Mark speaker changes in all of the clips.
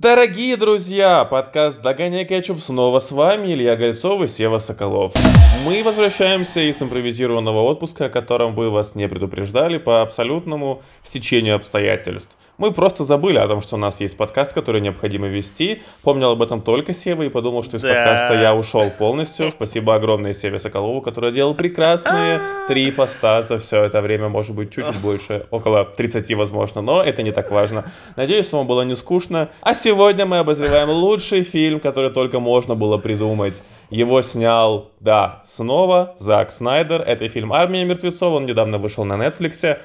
Speaker 1: Дорогие друзья, подкаст «Догоняй кетчуп» снова с вами Илья Гольцов и Сева Соколов. Мы возвращаемся из импровизированного отпуска, о котором вы вас не предупреждали по абсолютному стечению обстоятельств. Мы просто забыли о том, что у нас есть подкаст, который необходимо вести. Помнил об этом только Сева и подумал, что из да. подкаста я ушел полностью. Спасибо огромное Севе Соколову, который делал прекрасные три поста за все это время, может быть, чуть-чуть больше, около 30, возможно, но это не так важно. Надеюсь, вам было не скучно. А сегодня мы обозреваем лучший фильм, который только можно было придумать. Его снял, да, снова Зак Снайдер. Это фильм «Армия мертвецов». Он недавно вышел на Netflix.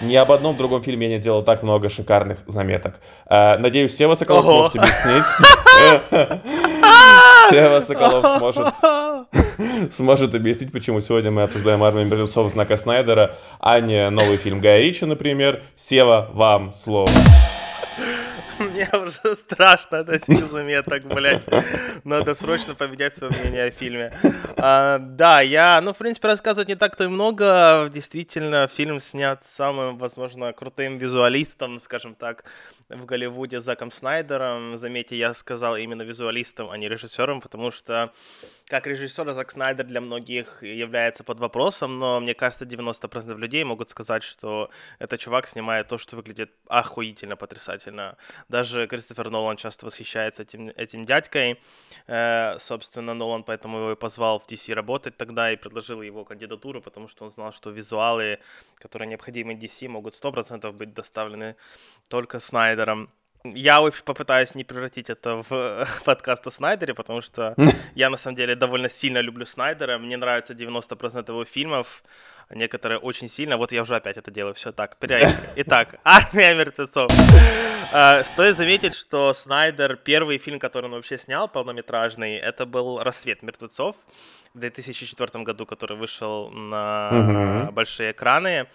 Speaker 1: Ни об одном другом фильме я не делал так много шикарных заметок. Э, надеюсь, Сева Соколов Ого. сможет объяснить. Сева Соколов сможет, сможет объяснить, почему сегодня мы обсуждаем «Армию мертвецов» знака Снайдера, а не новый фильм Гая Ричи, например. Сева, вам слово.
Speaker 2: Мне уже страшно от этих заметок, блядь. Надо срочно поменять свое мнение о фильме. А, да, я, ну, в принципе, рассказывать не так-то и много. Действительно, фильм снят самым, возможно, крутым визуалистом, скажем так, в Голливуде Заком Снайдером. Заметьте, я сказал именно визуалистом, а не режиссером, потому что как режиссер Зак Снайдер для многих является под вопросом, но мне кажется, 90% людей могут сказать, что этот чувак снимает то, что выглядит охуительно, потрясательно. Даже Кристофер Нолан часто восхищается этим, этим дядькой. Э, собственно, Нолан поэтому его и позвал в DC работать тогда и предложил его кандидатуру, потому что он знал, что визуалы, которые необходимы DC, могут 100% быть доставлены только Снайдером. Я попытаюсь не превратить это в подкаст о Снайдере, потому что я на самом деле довольно сильно люблю Снайдера. Мне нравится 90% его фильмов, некоторые очень сильно. Вот я уже опять это делаю. Все так, переехали. Итак, «Армия мертвецов». А, стоит заметить, что Снайдер, первый фильм, который он вообще снял, полнометражный, это был «Рассвет мертвецов» в 2004 году, который вышел на угу. большие экраны.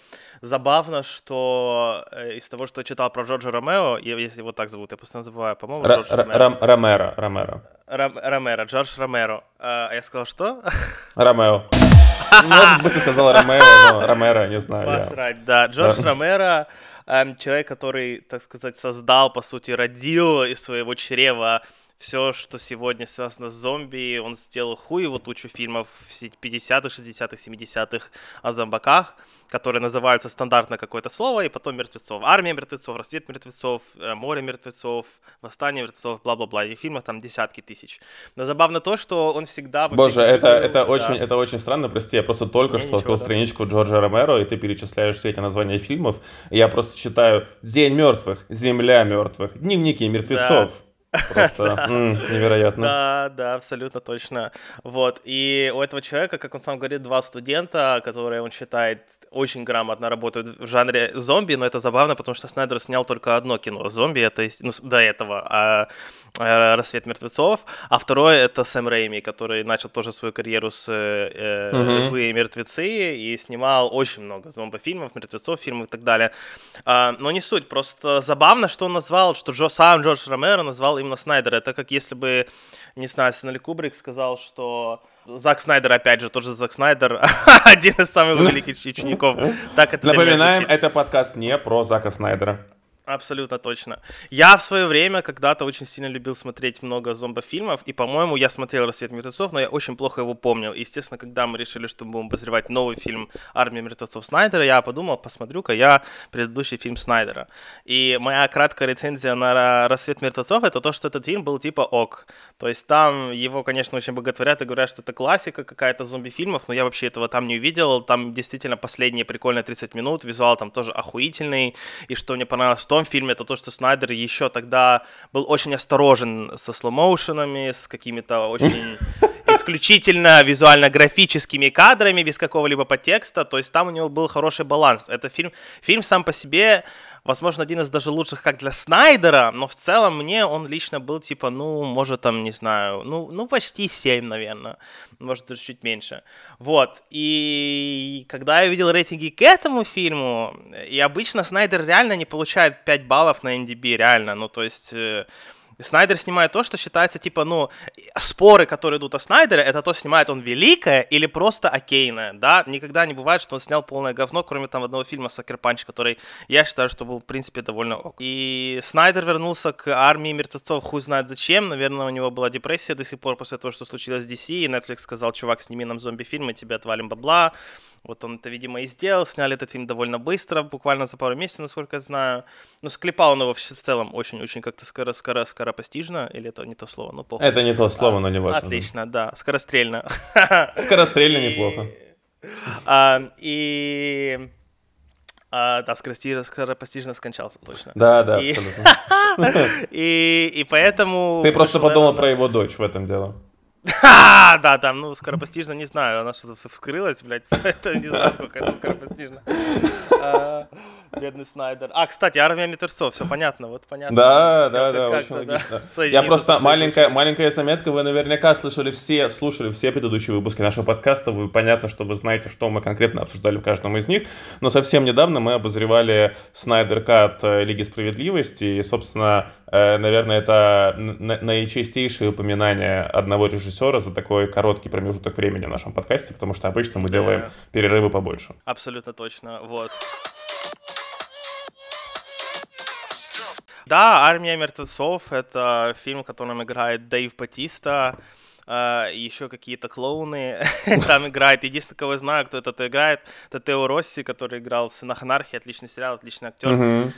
Speaker 2: Забавно, что э, из того, что я читал про Джорджа Ромео, если его так зовут, я просто называю, по-моему, Джордж
Speaker 1: Ромеро. Ромеро, Ромеро.
Speaker 2: Ромеро, Джордж Ромеро. А я сказал, что?
Speaker 1: Ромео. Может быть, ты сказал Ромеро, но Ромеро, не знаю.
Speaker 2: Посрать, да. Джордж Ромеро, эм, человек, который, так сказать, создал, по сути, родил из своего чрева все, что сегодня связано с зомби, он сделал хуеву тучу фильмов в 50-х, 60-х, 70-х о зомбаках, которые называются стандартно какое-то слово, и потом мертвецов. Армия мертвецов, рассвет мертвецов, э, море мертвецов, восстание мертвецов, бла-бла-бла. И фильмов там десятки тысяч. Но забавно то, что он всегда...
Speaker 1: Боже, это, это, да. очень, это очень странно, прости, я просто только что открыл да. страничку Джорджа Ромеро, и ты перечисляешь все эти названия фильмов, и я просто читаю «День мертвых», «Земля мертвых», «Дневники мертвецов». Да. Просто невероятно.
Speaker 2: Да, да, абсолютно точно. Вот. И у этого человека, как он сам говорит, два студента, которые он считает очень грамотно работают в жанре зомби, но это забавно, потому что Снайдер снял только одно кино зомби, это ну, до этого, а, а, «Рассвет мертвецов», а второе — это Сэм Рейми, который начал тоже свою карьеру с э, mm-hmm. «Злые мертвецы» и снимал очень много зомбофильмов, мертвецов, фильмов и так далее. А, но не суть, просто забавно, что он назвал, что Джо, сам Джордж Ромеро назвал именно Снайдера. Это как если бы, не знаю, Стэнли Кубрик сказал, что Зак Снайдер, опять же, тоже Зак Снайдер, один из самых великих учеников.
Speaker 1: Так это Напоминаем, это подкаст не про Зака Снайдера.
Speaker 2: Абсолютно точно. Я в свое время когда-то очень сильно любил смотреть много зомбофильмов, и, по-моему, я смотрел «Рассвет мертвецов», но я очень плохо его помнил. Естественно, когда мы решили, что мы будем обозревать новый фильм «Армия мертвецов» Снайдера, я подумал, посмотрю-ка я предыдущий фильм Снайдера. И моя краткая рецензия на «Рассвет мертвецов» — это то, что этот фильм был типа ок. То есть там его, конечно, очень боготворят и говорят, что это классика какая-то зомби-фильмов, но я вообще этого там не увидел. Там действительно последние прикольные 30 минут, визуал там тоже охуительный, и что мне понравилось в том фильме, это то, что Снайдер еще тогда был очень осторожен со слоумоушенами, с какими-то очень исключительно визуально-графическими кадрами, без какого-либо подтекста, то есть там у него был хороший баланс. Это фильм, фильм сам по себе возможно, один из даже лучших как для Снайдера, но в целом мне он лично был типа, ну, может, там, не знаю, ну, ну почти 7, наверное, может, даже чуть меньше. Вот, и когда я видел рейтинги к этому фильму, и обычно Снайдер реально не получает 5 баллов на MDB, реально, ну, то есть... Снайдер снимает то, что считается, типа, ну, споры, которые идут о Снайдере, это то, снимает он великое или просто окейное, да? Никогда не бывает, что он снял полное говно, кроме там одного фильма «Сокер Панч», который я считаю, что был, в принципе, довольно ок. И Снайдер вернулся к армии мертвецов, хуй знает зачем, наверное, у него была депрессия до сих пор после того, что случилось с DC, и Netflix сказал, чувак, сними нам зомби-фильм, мы тебе отвалим бабла, вот он это, видимо, и сделал. Сняли этот фильм довольно быстро, буквально за пару месяцев, насколько я знаю. Но склепал он его в целом очень-очень как-то скоро, скоро, скоропостижно. Или это не то слово? Ну,
Speaker 1: похуй. Это не то слово, а, но не важно.
Speaker 2: Отлично, да. Скорострельно.
Speaker 1: Скорострельно неплохо.
Speaker 2: А, и... А, да, скоропостижно скончался, точно.
Speaker 1: Да, да, и... абсолютно.
Speaker 2: и, и поэтому...
Speaker 1: Ты просто подумал про его дочь в этом дело.
Speaker 2: Ха, да, там, ну, скоропостижно, не знаю, она что-то вскрылась, блядь, это не знаю, сколько это скоропостижно. Бедный Снайдер. А, кстати, армия мертвецов, все понятно, вот понятно.
Speaker 1: Да, да, да, очень логично. Я просто, маленькая, маленькая заметка, вы наверняка слышали все, слушали все предыдущие выпуски нашего подкаста, вы понятно, что вы знаете, что мы конкретно обсуждали в каждом из них, но совсем недавно мы обозревали Снайдер Кат э, Лиги Справедливости, и, собственно, э, наверное, это наичастейшее упоминание одного режиссера за такой короткий промежуток времени в нашем подкасте, потому что обычно мы делаем перерывы побольше.
Speaker 2: Абсолютно точно, вот. Да, «Армия мертвецов» — это фильм, в котором играет Дэйв Батиста, Uh, еще какие-то клоуны там играют. Единственное, кого я знаю, кто это играет, это Тео Росси, который играл в «Сынах анархии», отличный сериал, отличный актер.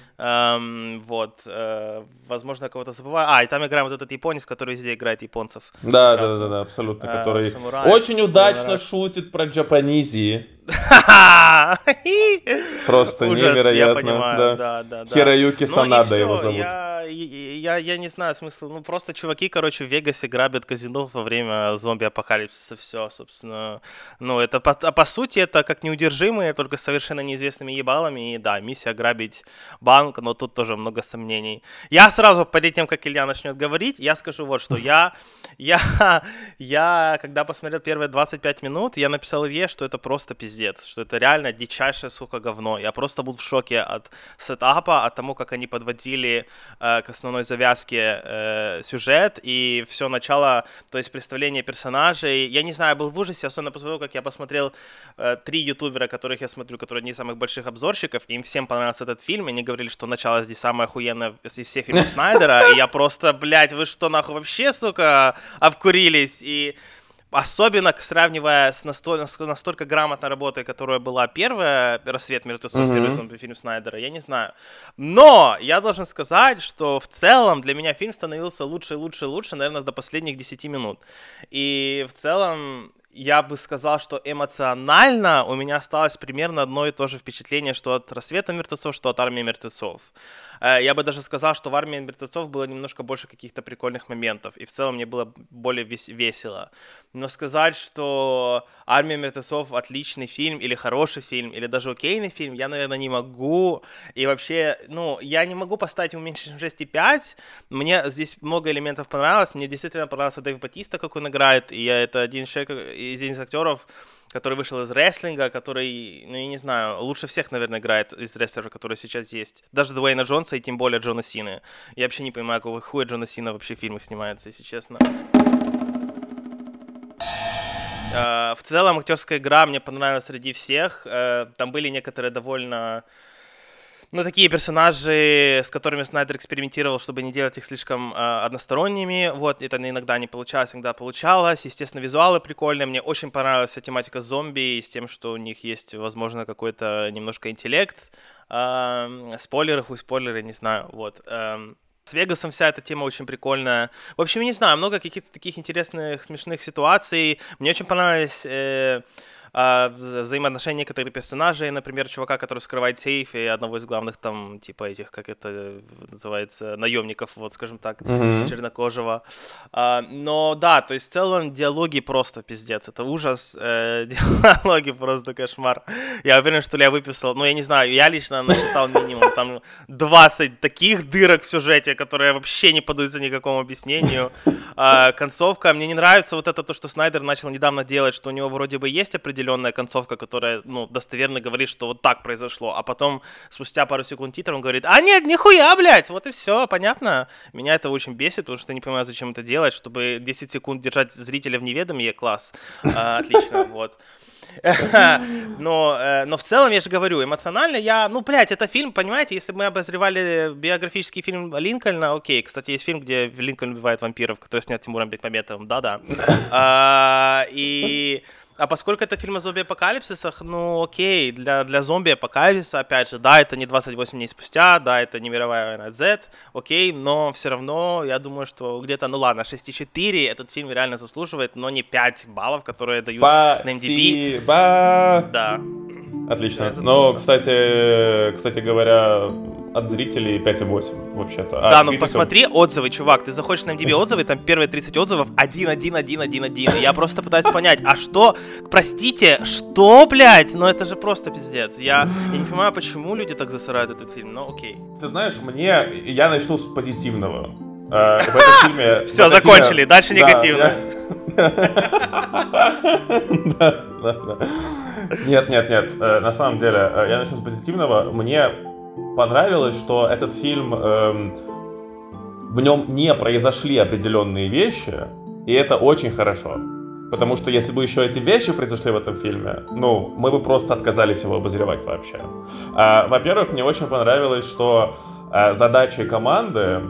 Speaker 2: Вот. Uh, возможно, я кого-то забываю. А, и там играем вот этот японец, который везде играет японцев.
Speaker 1: Да, да, да, да, абсолютно. Uh, который самурай, очень удачно шутит про джапанизии. Просто Ужас, невероятно. Я понимаю, да. да, да, да. Хироюки ну, Санада его зовут.
Speaker 2: Я, я, я не знаю смысла. Ну, просто чуваки, короче, в Вегасе грабят казино во время зомби-апокалипсиса. Все, собственно. Ну, это по, а по сути, это как неудержимые, только с совершенно неизвестными ебалами. И да, миссия грабить банк, но тут тоже много сомнений. Я сразу, перед тем, как Илья начнет говорить, я скажу вот что. Я, я, я, когда посмотрел первые 25 минут, я написал Илье, что это просто пиздец что это реально дичайшее, сука, говно. Я просто был в шоке от сетапа, от того, как они подводили э, к основной завязке э, сюжет и все начало, то есть представление персонажей. Я не знаю, был в ужасе, особенно после того, как я посмотрел э, три ютубера, которых я смотрю, которые одни из самых больших обзорщиков, им всем понравился этот фильм, и они говорили, что начало здесь самое охуенное из всех фильмов Снайдера, и я просто, блядь, вы что, нахуй вообще, сука, обкурились? И Особенно сравнивая с настолько, настолько грамотной работой, которая была первая «Рассвет мертвецов», mm-hmm. первый зомби-фильм Снайдера, я не знаю. Но я должен сказать, что в целом для меня фильм становился лучше и лучше и лучше, наверное, до последних 10 минут. И в целом я бы сказал, что эмоционально у меня осталось примерно одно и то же впечатление, что от «Рассвета мертвецов», что от «Армии мертвецов». Э, я бы даже сказал, что в армии мертвецов было немножко больше каких-то прикольных моментов, и в целом мне было более весело. Но сказать, что армия мертвецов отличный фильм, или хороший фильм, или даже окейный фильм, я, наверное, не могу. И вообще, ну, я не могу поставить ему меньше, чем 6,5. Мне здесь много элементов понравилось. Мне действительно понравился Дэйв Батиста, как он играет, и я, это один человек, из актеров, который вышел из рестлинга, который, ну, я не знаю, лучше всех, наверное, играет из рестлеров, которые сейчас есть. Даже Дуэйна Джонса и тем более Джона Сины. Я вообще не понимаю, какого хуя Джона Сина вообще в фильмах снимается, если честно. Uh, в целом актерская игра мне понравилась среди всех. Uh, там были некоторые довольно ну, такие персонажи, с которыми Снайдер экспериментировал, чтобы не делать их слишком э, односторонними. Вот, это иногда не получалось, иногда получалось. Естественно, визуалы прикольные. Мне очень понравилась тематика зомби с тем, что у них есть, возможно, какой-то немножко интеллект. Э, спойлеры, хуй спойлеры, не знаю. Вот. Э, с Вегасом вся эта тема очень прикольная. В общем, не знаю, много каких-то таких интересных, смешных ситуаций. Мне очень понравились... Э, а, взаимоотношения некоторых персонажей, например, чувака, который скрывает сейф, и одного из главных там, типа этих, как это называется, наемников, вот скажем так, mm-hmm. чернокожего. А, но да, то есть в целом диалоги просто пиздец, это ужас, э, диалоги просто кошмар. Я уверен, что я выписал, ну я не знаю, я лично насчитал минимум там 20 таких дырок в сюжете, которые вообще не подаются никакому объяснению. А, концовка, мне не нравится вот это то, что Снайдер начал недавно делать, что у него вроде бы есть определенный определенная концовка, которая, ну, достоверно говорит, что вот так произошло, а потом спустя пару секунд титров он говорит, а нет, нихуя, блядь, вот и все, понятно. Меня это очень бесит, потому что я не понимаю, зачем это делать, чтобы 10 секунд держать зрителя в неведомье, класс, а, отлично, вот. но, э, но в целом, я же говорю, эмоционально я, ну, блядь, это фильм, понимаете, если бы мы обозревали биографический фильм Линкольна, окей, кстати, есть фильм, где Линкольн убивает вампиров, который снят Тимуром Бекмаметовым, да-да. А, и а поскольку это фильм о зомби-апокалипсисах, ну окей, для, для зомби-апокалипсиса, опять же, да, это не 28 дней спустя, да, это не мировая война Z, окей, но все равно, я думаю, что где-то, ну ладно, 6,4 этот фильм реально заслуживает, но не 5 баллов, которые дают
Speaker 1: Спасибо.
Speaker 2: на MDB. Да.
Speaker 1: Отлично. Но, кстати, кстати говоря, от зрителей 5,8 вообще-то. А
Speaker 2: да, ну посмотри отзывы, чувак. Ты заходишь на MDB отзывы, там первые 30 отзывов 1, 1, 1, 1, 1. Я просто пытаюсь понять, а что, простите, что, блядь? Ну это же просто пиздец. Я, я не понимаю, почему люди так засирают этот фильм, но окей.
Speaker 1: Ты знаешь, мне, я начну с позитивного. Э, в этом фильме...
Speaker 2: Все, закончили, дальше негативно.
Speaker 1: Нет, нет, нет. Э, на самом деле, э, я начну с позитивного. Мне понравилось, что этот фильм, эм, в нем не произошли определенные вещи, и это очень хорошо. Потому что если бы еще эти вещи произошли в этом фильме, ну, мы бы просто отказались его обозревать вообще. А, во-первых, мне очень понравилось, что а, задачей команды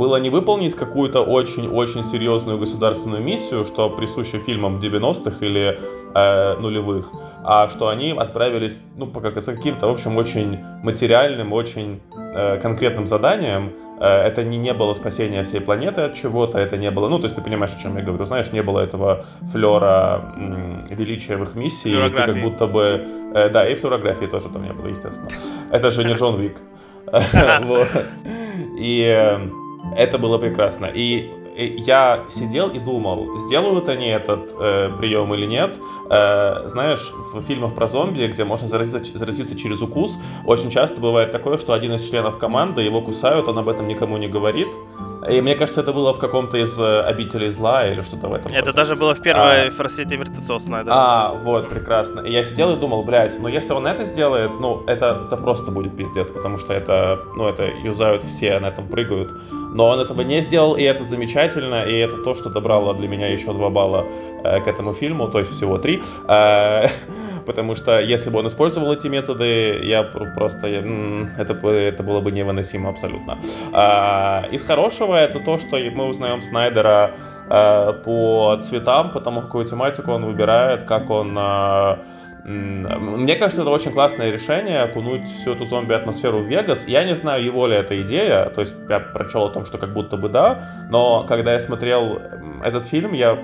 Speaker 1: было не выполнить какую-то очень-очень серьезную государственную миссию, что присуще фильмам 90-х или э, нулевых, а что они отправились, ну, по как, каким-то, в общем, очень материальным, очень э, конкретным заданием. Э, это не, не было спасения всей планеты от чего-то, это не было, ну, то есть ты понимаешь, о чем я говорю, знаешь, не было этого флера м, величия в их миссии, ты как будто бы, э, да, и флюорографии тоже там не было, естественно. Это же не Джон Вик. И э, это было прекрасно. И я сидел и думал, сделают они этот э, прием или нет. Э, знаешь, в фильмах про зомби, где можно заразиться, заразиться через укус, очень часто бывает такое, что один из членов команды его кусают, он об этом никому не говорит. И мне кажется, это было в каком-то из э, обителей зла или что-то в этом.
Speaker 2: Это роде. даже было в первой а, форсете мертвецов Снайдера.
Speaker 1: А, вот, прекрасно. И я сидел и думал, блядь, ну если он это сделает, ну это, это просто будет пиздец, потому что это, ну это юзают все, на этом прыгают. Но он этого не сделал, и это замечательно, и это то, что добрало для меня еще два балла э, к этому фильму, то есть всего три. Э, потому что если бы он использовал эти методы, я просто, я, это, это было бы невыносимо абсолютно. А, из хорошего это то, что мы узнаем Снайдера а, по цветам, по тому, какую тематику он выбирает, как он... А, мне кажется, это очень классное решение, окунуть всю эту зомби-атмосферу в Вегас. Я не знаю, его ли это идея, то есть я прочел о том, что как будто бы да, но когда я смотрел этот фильм, я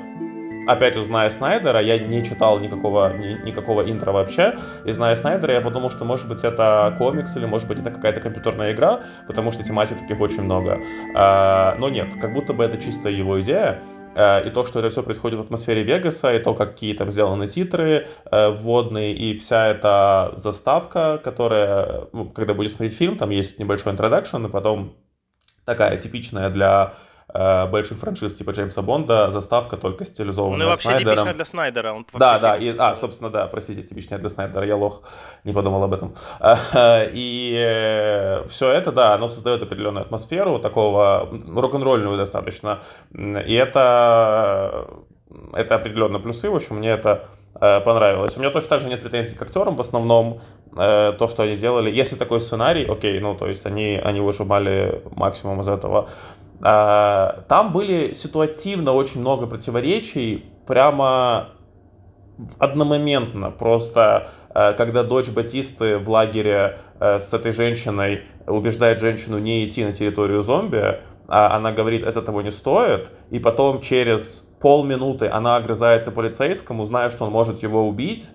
Speaker 1: опять же, зная Снайдера, я не читал никакого, ни, никакого интро вообще, и зная Снайдера, я подумал, что, может быть, это комикс, или, может быть, это какая-то компьютерная игра, потому что тематик таких очень много. А, но нет, как будто бы это чисто его идея, и то, что это все происходит в атмосфере Вегаса, и то, какие там сделаны титры э, вводные, и вся эта заставка, которая, ну, когда будешь смотреть фильм, там есть небольшой интродакшн, и потом такая типичная для э, больших франшиз типа Джеймса Бонда, заставка только стилизованная
Speaker 2: Ну и вообще
Speaker 1: Снайдером.
Speaker 2: типичная для Снайдера. Он
Speaker 1: да, да, и, а, собственно, да, простите, типичная для Снайдера, я лох, не подумал об этом. И э, все это, да, оно создает определенную атмосферу, такого рок-н-ролльную достаточно, и это, это определенно плюсы, в общем, мне это э, понравилось. У меня точно так же нет претензий к актерам в основном, э, то, что они делали. Если такой сценарий, окей, ну, то есть они, они выжимали максимум из этого. А, там были ситуативно очень много противоречий, прямо одномоментно. Просто э, когда дочь Батисты в лагере э, с этой женщиной убеждает женщину не идти на территорию зомби, а она говорит, это того не стоит, и потом через полминуты она огрызается полицейскому, зная, что он может его убить,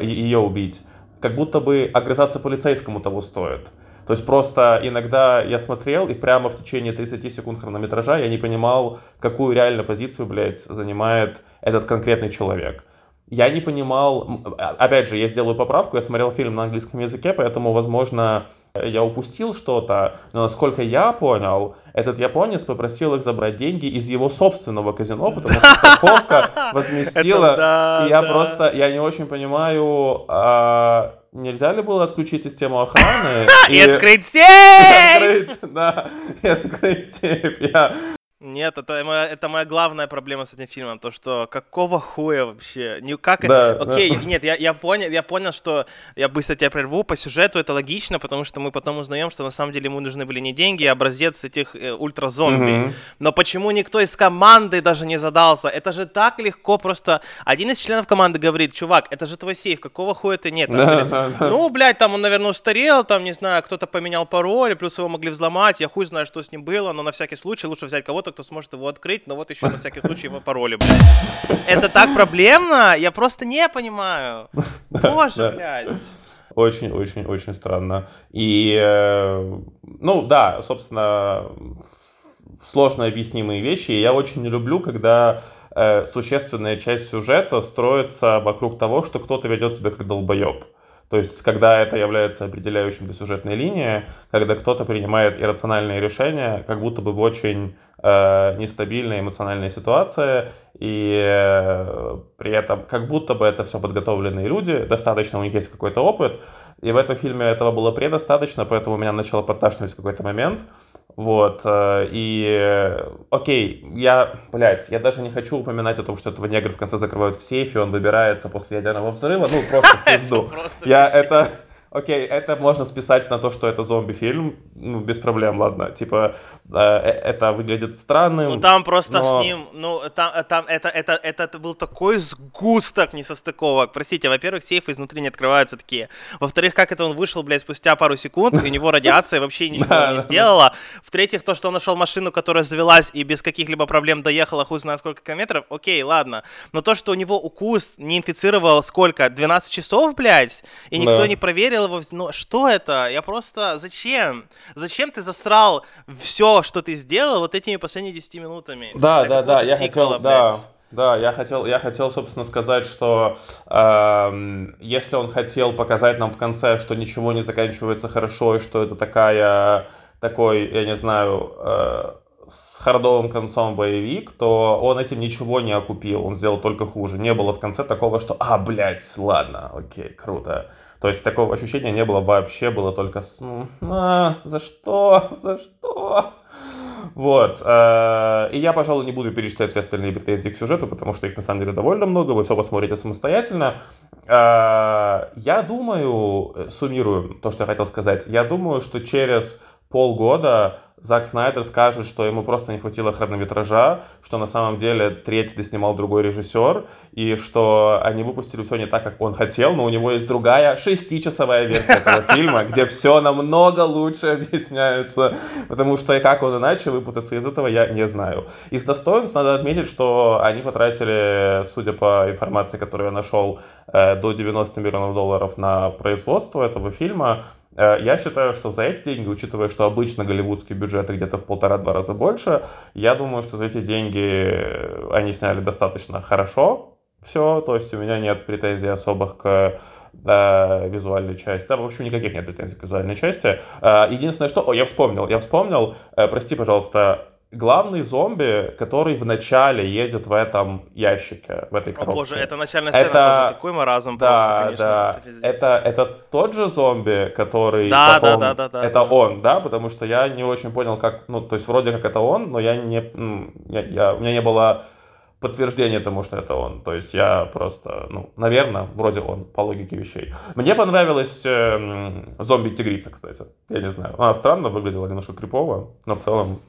Speaker 1: ее убить, как будто бы огрызаться полицейскому того стоит. То есть просто иногда я смотрел, и прямо в течение 30 секунд хронометража я не понимал, какую реально позицию, блядь, занимает этот конкретный человек. я не понимал, а, опять же, я сделаю поправку, я смотрел фильм на английском языке, поэтому, возможно, я упустил что-то, но насколько я понял, этот японец попросил их забрать деньги из его собственного казино, потому что страховка возместила, и я просто, я не очень понимаю, а нельзя ли было отключить систему охраны?
Speaker 2: И открыть сейф!
Speaker 1: Да, и открыть сейф. Я
Speaker 2: нет, это моя, это моя главная проблема с этим фильмом, то что какого хуя вообще, не как, да, окей, да. нет, я, я понял, я понял, что я быстро тебя прерву по сюжету, это логично, потому что мы потом узнаем, что на самом деле ему нужны были не деньги, а образец этих э, ультразомби. Mm-hmm. Но почему никто из команды даже не задался? Это же так легко, просто один из членов команды говорит, чувак, это же твой сейф, какого хуя ты нет? Да, говорит, да. Ну, блядь, там он, наверное, устарел, там, не знаю, кто-то поменял пароль, плюс его могли взломать, я хуй знаю, что с ним было, но на всякий случай лучше взять кого-то, кто сможет его открыть, но вот еще на всякий случай его пароли, блядь. Это так проблемно? Я просто не понимаю. Боже, блядь.
Speaker 1: Очень-очень-очень странно. И, э, ну да, собственно, сложно объяснимые вещи. И я очень не люблю, когда э, существенная часть сюжета строится вокруг того, что кто-то ведет себя как долбоеб. То есть, когда это является определяющим для сюжетной линии, когда кто-то принимает иррациональные решения, как будто бы в очень э, нестабильной эмоциональной ситуации, и э, при этом как будто бы это все подготовленные люди, достаточно у них есть какой-то опыт, и в этом фильме этого было предостаточно, поэтому меня начало подташнивать в какой-то момент. Вот, э, и, окей, я, блядь, я даже не хочу упоминать о том, что этого негра в конце закрывают в сейфе, он выбирается после ядерного взрыва, ну, просто в пизду. Я это, Окей, это можно списать на то, что это зомби-фильм, ну, без проблем, ладно. Типа, э, э это выглядит странным.
Speaker 2: Ну, там просто но... с ним, ну, там, э, там это, это, это, это был такой сгусток несостыковок. Простите, во-первых, сейфы изнутри не открываются такие. Во-вторых, как это он вышел, блядь, спустя пару секунд, и у него радиация вообще ничего не сделала. В-третьих, то, что он нашел машину, которая завелась и без каких-либо проблем доехала хуй знает сколько километров, окей, ладно. Но то, что у него укус не инфицировал сколько, 12 часов, блядь, и никто не проверил, смотрел его, ну что это? Я просто, зачем? Зачем ты засрал все, что ты сделал вот этими последними 10 минутами?
Speaker 1: Да, да, да, я хотел, да. Да, я хотел, я хотел, собственно, сказать, что э, если он хотел показать нам в конце, что ничего не заканчивается хорошо, и что это такая, такой, я не знаю, э, с хардовым концом боевик, то он этим ничего не окупил, он сделал только хуже. Не было в конце такого, что, а, блядь, ладно, окей, круто. То есть такого ощущения не было вообще, было только, ну, а, за что, за что? Вот. Э, и я, пожалуй, не буду перечислять все остальные претензии к сюжету, потому что их на самом деле довольно много, вы все посмотрите самостоятельно. Э, я думаю, э, суммирую то, что я хотел сказать, я думаю, что через полгода Зак Снайдер скажет, что ему просто не хватило хронометража, что на самом деле третий доснимал другой режиссер, и что они выпустили все не так, как он хотел, но у него есть другая шестичасовая версия этого фильма, где все намного лучше объясняется, потому что и как он иначе выпутаться из этого, я не знаю. Из достоинств надо отметить, что они потратили, судя по информации, которую я нашел, э, до 90 миллионов долларов на производство этого фильма, я считаю, что за эти деньги, учитывая, что обычно голливудские бюджеты где-то в полтора-два раза больше, я думаю, что за эти деньги э, они сняли достаточно хорошо все, то есть у меня нет претензий особых к да, э, визуальной части. Да, в общем, никаких нет претензий к визуальной части. Единственное, что... О, я вспомнил, я вспомнил. Прости, пожалуйста, главный зомби, который вначале едет в этом ящике, в этой коробке. О
Speaker 2: боже, это начальная сцена это... тоже такой маразм да, просто, конечно.
Speaker 1: Да, это, это, это тот же зомби, который да, потом... Да, да, да, да. Это да. он, да? Потому что я не очень понял, как... Ну, то есть вроде как это он, но я не... Я, я, у меня не было подтверждение тому, что это он. То есть я просто, ну, наверное, вроде он, по логике вещей. Мне понравилась э, зомби-тигрица, кстати. Я не знаю. Она странно выглядела, немножко крипово, но в целом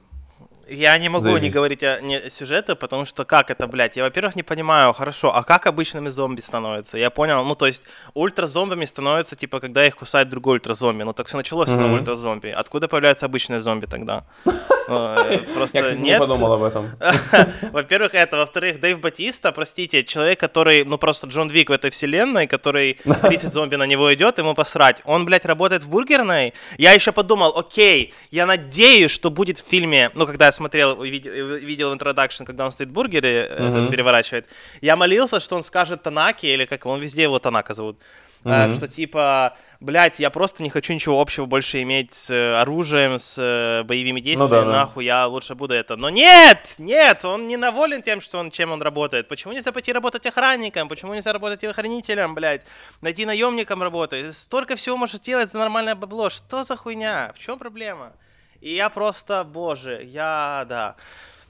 Speaker 2: я не могу Заебись. не говорить о не, сюжете, потому что как это, блядь? Я, во-первых, не понимаю, хорошо, а как обычными зомби становятся? Я понял, ну, то есть ультразомбами становятся, типа, когда их кусает другой ультразомби. Ну, так все началось mm-hmm. на ультразомби. Откуда появляются обычные зомби тогда? Э, просто
Speaker 1: Я, кстати,
Speaker 2: нет.
Speaker 1: не подумал об этом.
Speaker 2: Во-первых, это. Во-вторых, Дэйв Батиста, простите, человек, который, ну просто Джон Вик в этой вселенной, который 30 зомби на него идет, ему посрать. Он, блядь, работает в бургерной. Я еще подумал, окей, я надеюсь, что будет в фильме, ну, когда я смотрел, видел, в introduction, когда он стоит бургеры, mm-hmm. этот переворачивает, я молился, что он скажет Танаки, или как он везде его Танака зовут, Mm-hmm. Что типа, блядь, я просто не хочу ничего общего больше иметь с э, оружием, с э, боевыми действиями, ну, да, нахуй, да. я лучше буду это. Но нет, нет, он не доволен тем, что он, чем он работает. Почему нельзя пойти работать охранником? Почему нельзя работать телохранителем, блядь? Найти наемником работать? Столько всего можешь делать за нормальное бабло. Что за хуйня? В чем проблема? И я просто, боже, я, да.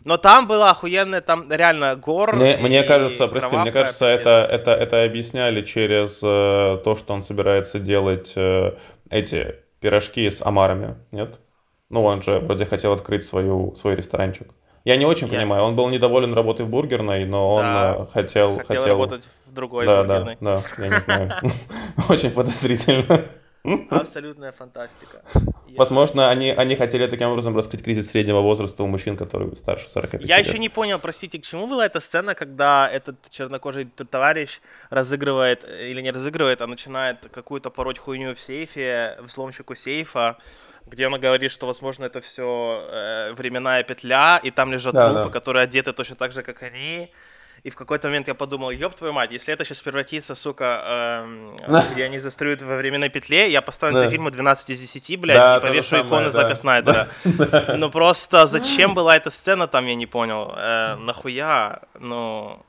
Speaker 2: Но там было охуенное, там реально гор.
Speaker 1: Мне, мне кажется, прости, мне кажется, это, это, это объясняли через э, то, что он собирается делать э, эти пирожки с омарами, нет? Ну, он же вроде хотел открыть свою, свой ресторанчик. Я не очень я... понимаю, он был недоволен работой в бургерной, но он да, э, хотел,
Speaker 2: хотел... Хотел работать в другой
Speaker 1: да,
Speaker 2: бургерной.
Speaker 1: Да, да, я не знаю. Очень подозрительно.
Speaker 2: Абсолютная фантастика.
Speaker 1: Возможно, они, они хотели таким образом раскрыть кризис среднего возраста у мужчин, которые старше 45
Speaker 2: Я
Speaker 1: лет.
Speaker 2: еще не понял, простите, к чему была эта сцена, когда этот чернокожий товарищ разыгрывает, или не разыгрывает, а начинает какую-то пороть хуйню в сейфе, взломщику сейфа, где она говорит, что, возможно, это все э, временная петля, и там лежат да, трупы, да. которые одеты точно так же, как они. И в какой-то момент я подумал, ёб твою мать, если это сейчас превратится, сука, э, где они застряют во временной петле, я поставлю да. фильму 12 из 10, блядь, да, и повешу иконы да. Зака Снайдера. Да. Ну просто зачем была эта сцена там, я не понял. Э, нахуя? Ну...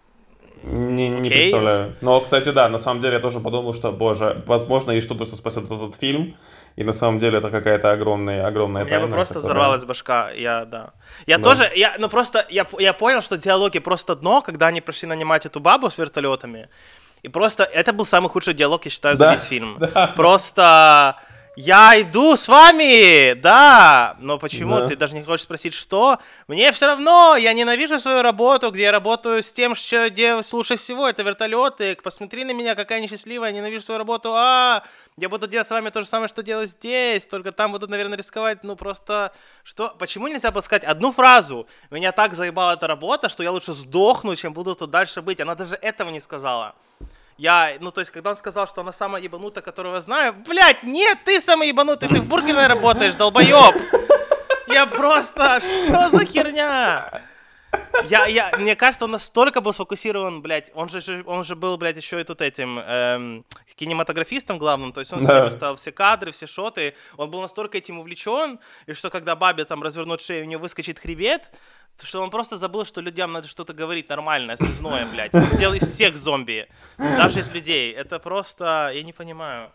Speaker 1: Не, не представляю. Но, кстати, да, на самом деле я тоже подумал, что, боже, возможно, есть что-то, что спасет этот фильм, и на самом деле это какая-то огромная, огромная
Speaker 2: тайна. Бы просто которая... взорвалась башка, я, да. Я да. тоже, я, ну просто, я, я понял, что диалоги просто дно, когда они пришли нанимать эту бабу с вертолетами, и просто, это был самый худший диалог, я считаю, за да, весь фильм. Да. Просто я иду с вами, да, но почему? Да. Ты даже не хочешь спросить, что? Мне все равно, я ненавижу свою работу, где я работаю с тем, что где слушай всего, это вертолеты, посмотри на меня, какая несчастливая, я ненавижу свою работу, а, я буду делать с вами то же самое, что делаю здесь, только там буду, наверное, рисковать, ну просто, что, почему нельзя было сказать одну фразу? Меня так заебала эта работа, что я лучше сдохну, чем буду тут дальше быть, она даже этого не сказала. Я, ну, то есть, когда он сказал, что она самая ебанутая, которого я знаю, блядь, нет, ты самый ебанутый, ты в бургерной работаешь, долбоеб. Я просто, что за херня? Я, я, мне кажется, он настолько был сфокусирован, блядь, он же, он же был, блядь, еще и тут этим эм, кинематографистом главным, то есть он да. ставил все кадры, все шоты, он был настолько этим увлечен, и что когда бабе там развернут шею, у нее выскочит хребет, что он просто забыл, что людям надо что-то говорить нормальное, связное, блядь. Сделал из всех зомби, даже из людей. Это просто, я не понимаю.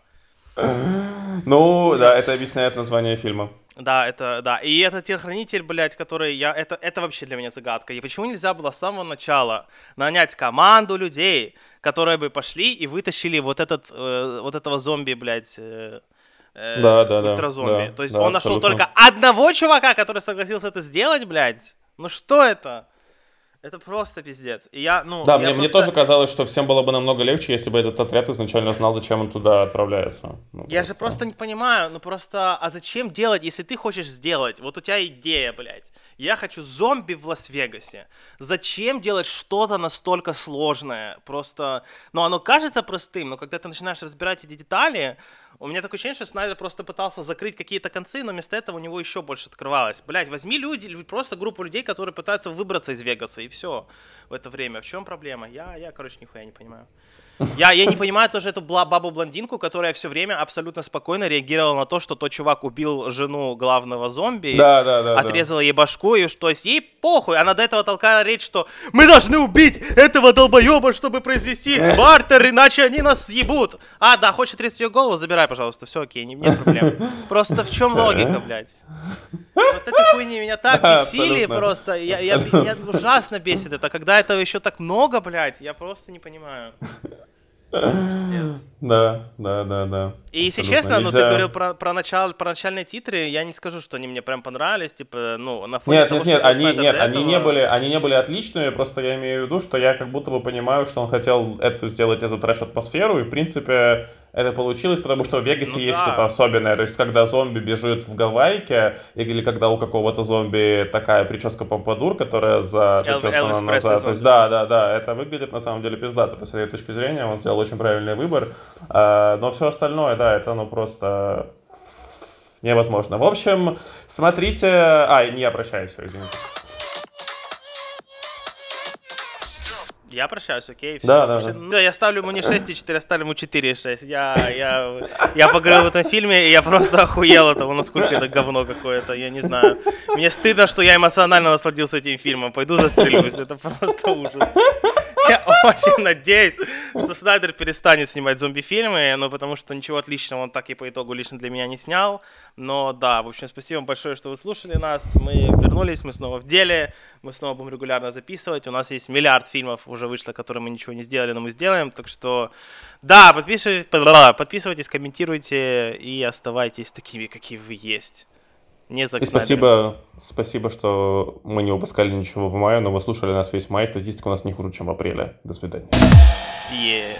Speaker 1: Ну, да, это объясняет название фильма.
Speaker 2: Да, это, да. И это телохранитель, блядь, который я... Это, это вообще для меня загадка. И почему нельзя было с самого начала нанять команду людей, которые бы пошли и вытащили вот этот, э, вот этого зомби, блядь, э,
Speaker 1: э, да, да,
Speaker 2: ультразомби.
Speaker 1: Да,
Speaker 2: То есть
Speaker 1: да,
Speaker 2: он нашел только одного чувака, который согласился это сделать, блядь. Ну что это? Это просто пиздец. И я, ну,
Speaker 1: да,
Speaker 2: я
Speaker 1: мне,
Speaker 2: просто...
Speaker 1: мне тоже казалось, что всем было бы намного легче, если бы этот отряд изначально знал, зачем он туда отправляется.
Speaker 2: Ну, я просто... же просто не понимаю, ну просто, а зачем делать, если ты хочешь сделать? Вот у тебя идея, блядь. Я хочу зомби в Лас-Вегасе. Зачем делать что-то настолько сложное? Просто, ну оно кажется простым, но когда ты начинаешь разбирать эти детали, у меня такое ощущение, что Снайдер просто пытался закрыть какие-то концы, но вместо этого у него еще больше открывалось. Блять, возьми люди, просто группу людей, которые пытаются выбраться из Вегаса, и все в это время. В чем проблема? Я, я короче, нихуя не понимаю. Я, я не понимаю тоже эту бабу-блондинку, которая все время абсолютно спокойно реагировала на то, что тот чувак убил жену главного зомби,
Speaker 1: да, да, да,
Speaker 2: отрезала да. ей башку, и что есть ей похуй. Она до этого толкала речь, что мы должны убить этого долбоеба, чтобы произвести бартер, иначе они нас съебут. А, да, хочет отрезать ее голову, забирай, пожалуйста, все окей, нет проблем. Просто в чем логика, блядь? Вот эти хуйни меня так бесили просто. Я, я, меня ужасно бесит это, когда этого еще так много, блядь, я просто не понимаю.
Speaker 1: Да, да, да, да.
Speaker 2: И если честно, ну ты говорил про, про, начало, про начальные титры, я не скажу, что они мне прям понравились, типа, ну, на фоне
Speaker 1: нет,
Speaker 2: того,
Speaker 1: нет, нет, они, нет, они не были, они не были отличными, просто я имею в виду, что я как будто бы понимаю, что он хотел эту сделать эту трэш-атмосферу, и в принципе это получилось, потому что в Вегасе
Speaker 2: Ну
Speaker 1: есть
Speaker 2: да.
Speaker 1: что-то особенное. То есть, когда зомби бежит в Гавайке, или когда у какого-то зомби такая прическа помпадур, которая за,
Speaker 2: Эл-
Speaker 1: зачесана
Speaker 2: Пресли
Speaker 1: назад. То есть, да, да, да, это выглядит на самом деле пиздато. То есть, с этой точки зрения он сделал очень правильный выбор. А, Но все остальное, да, это ну просто невозможно. В общем, смотрите... А, не обращаюсь, всё, извините.
Speaker 2: Я прощаюсь, окей? всё.
Speaker 1: Да, да, да.
Speaker 2: Ну, я ставлю ему не 6,4, я ставлю ему 4,6. Я, я, я поговорил в этом фильме, и я просто охуел от того, насколько это говно какое-то, я не знаю. Мне стыдно, что я эмоционально насладился этим фильмом. Пойду застрелюсь, это просто ужас. Я очень надеюсь, что Снайдер перестанет снимать зомби-фильмы, ну, потому что ничего отличного он так и по итогу лично для меня не снял. Но да, в общем, спасибо вам большое, что вы слушали нас. Мы вернулись, мы снова в деле, мы снова будем регулярно записывать. У нас есть миллиард фильмов уже вышло, которые мы ничего не сделали, но мы сделаем. Так что, да, подписывайтесь, подписывайтесь комментируйте и оставайтесь такими, какие вы есть. Не Зак
Speaker 1: И спасибо, спасибо, что мы не выпускали ничего в мае, но вы слушали нас весь май. Статистика у нас не хуже, чем в апреле. До свидания.
Speaker 2: Yeah.